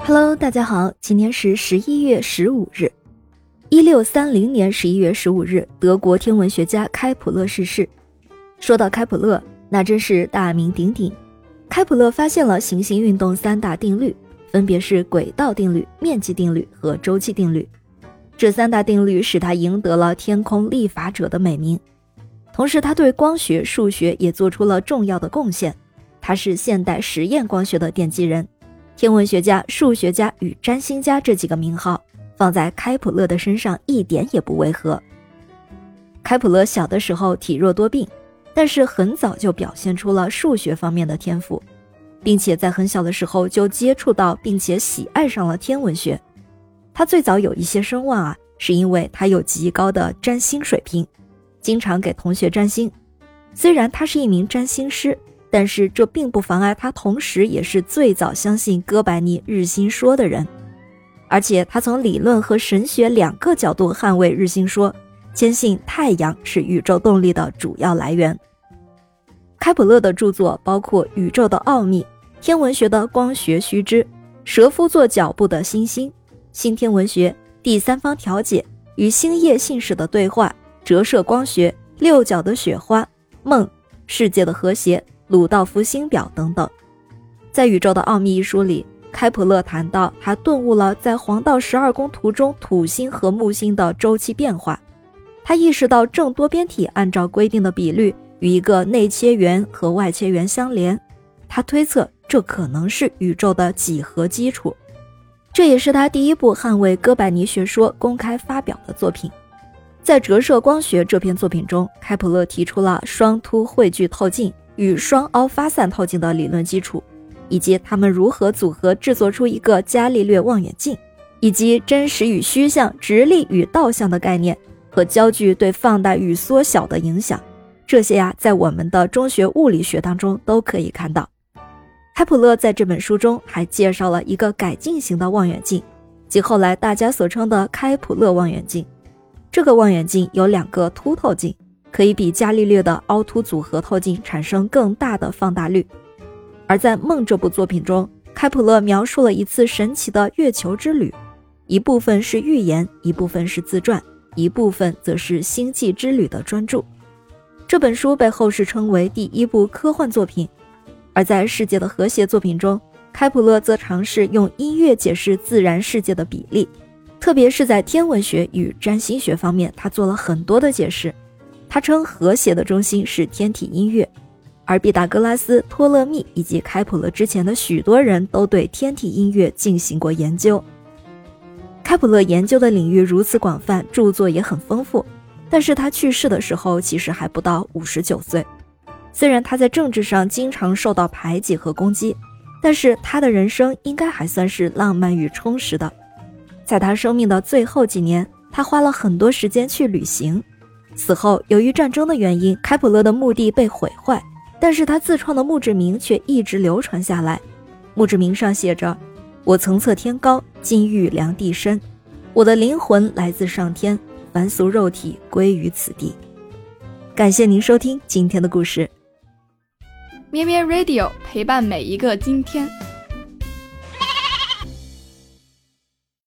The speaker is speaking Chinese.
Hello，大家好，今天是十一月十五日，一六三零年十一月十五日，德国天文学家开普勒逝世。说到开普勒，那真是大名鼎鼎。开普勒发现了行星运动三大定律，分别是轨道定律、面积定律和周期定律。这三大定律使他赢得了“天空立法者”的美名。同时，他对光学、数学也做出了重要的贡献。他是现代实验光学的奠基人。天文学家、数学家与占星家这几个名号放在开普勒的身上一点也不违和。开普勒小的时候体弱多病，但是很早就表现出了数学方面的天赋，并且在很小的时候就接触到并且喜爱上了天文学。他最早有一些声望啊，是因为他有极高的占星水平，经常给同学占星。虽然他是一名占星师。但是这并不妨碍他，同时也是最早相信哥白尼日心说的人，而且他从理论和神学两个角度捍卫日心说，坚信太阳是宇宙动力的主要来源。开普勒的著作包括《宇宙的奥秘》《天文学的光学须知》《蛇夫座脚部的星星》《新天文学》《第三方调解》《与星夜信使的对话》《折射光学》《六角的雪花》《梦》《世界的和谐》。鲁道夫星表等等，在《宇宙的奥秘》一书里，开普勒谈到他顿悟了在黄道十二宫图中土星和木星的周期变化。他意识到正多边体按照规定的比率与一个内切圆和外切圆相连。他推测这可能是宇宙的几何基础。这也是他第一部捍卫哥白尼学说公开发表的作品。在《折射光学》这篇作品中，开普勒提出了双凸汇聚透镜。与双凹发散透镜的理论基础，以及它们如何组合制作出一个伽利略望远镜，以及真实与虚像、直立与倒向的概念和焦距对放大与缩小的影响，这些呀，在我们的中学物理学当中都可以看到。开普勒在这本书中还介绍了一个改进型的望远镜，即后来大家所称的开普勒望远镜。这个望远镜有两个凸透镜。可以比伽利略的凹凸组合透镜产生更大的放大率。而在《梦》这部作品中，开普勒描述了一次神奇的月球之旅，一部分是预言，一部分是自传，一部分则是星际之旅的专著。这本书被后世称为第一部科幻作品。而在《世界的和谐》作品中，开普勒则尝试用音乐解释自然世界的比例，特别是在天文学与占星学方面，他做了很多的解释。他称和谐的中心是天体音乐，而毕达哥拉斯、托勒密以及开普勒之前的许多人都对天体音乐进行过研究。开普勒研究的领域如此广泛，著作也很丰富，但是他去世的时候其实还不到五十九岁。虽然他在政治上经常受到排挤和攻击，但是他的人生应该还算是浪漫与充实的。在他生命的最后几年，他花了很多时间去旅行。死后，由于战争的原因，开普勒的墓地被毁坏，但是他自创的墓志铭却一直流传下来。墓志铭上写着：“我曾测天高，今欲量地深。我的灵魂来自上天，凡俗肉体归于此地。”感谢您收听今天的故事。咩咩 Radio 陪伴每一个今天。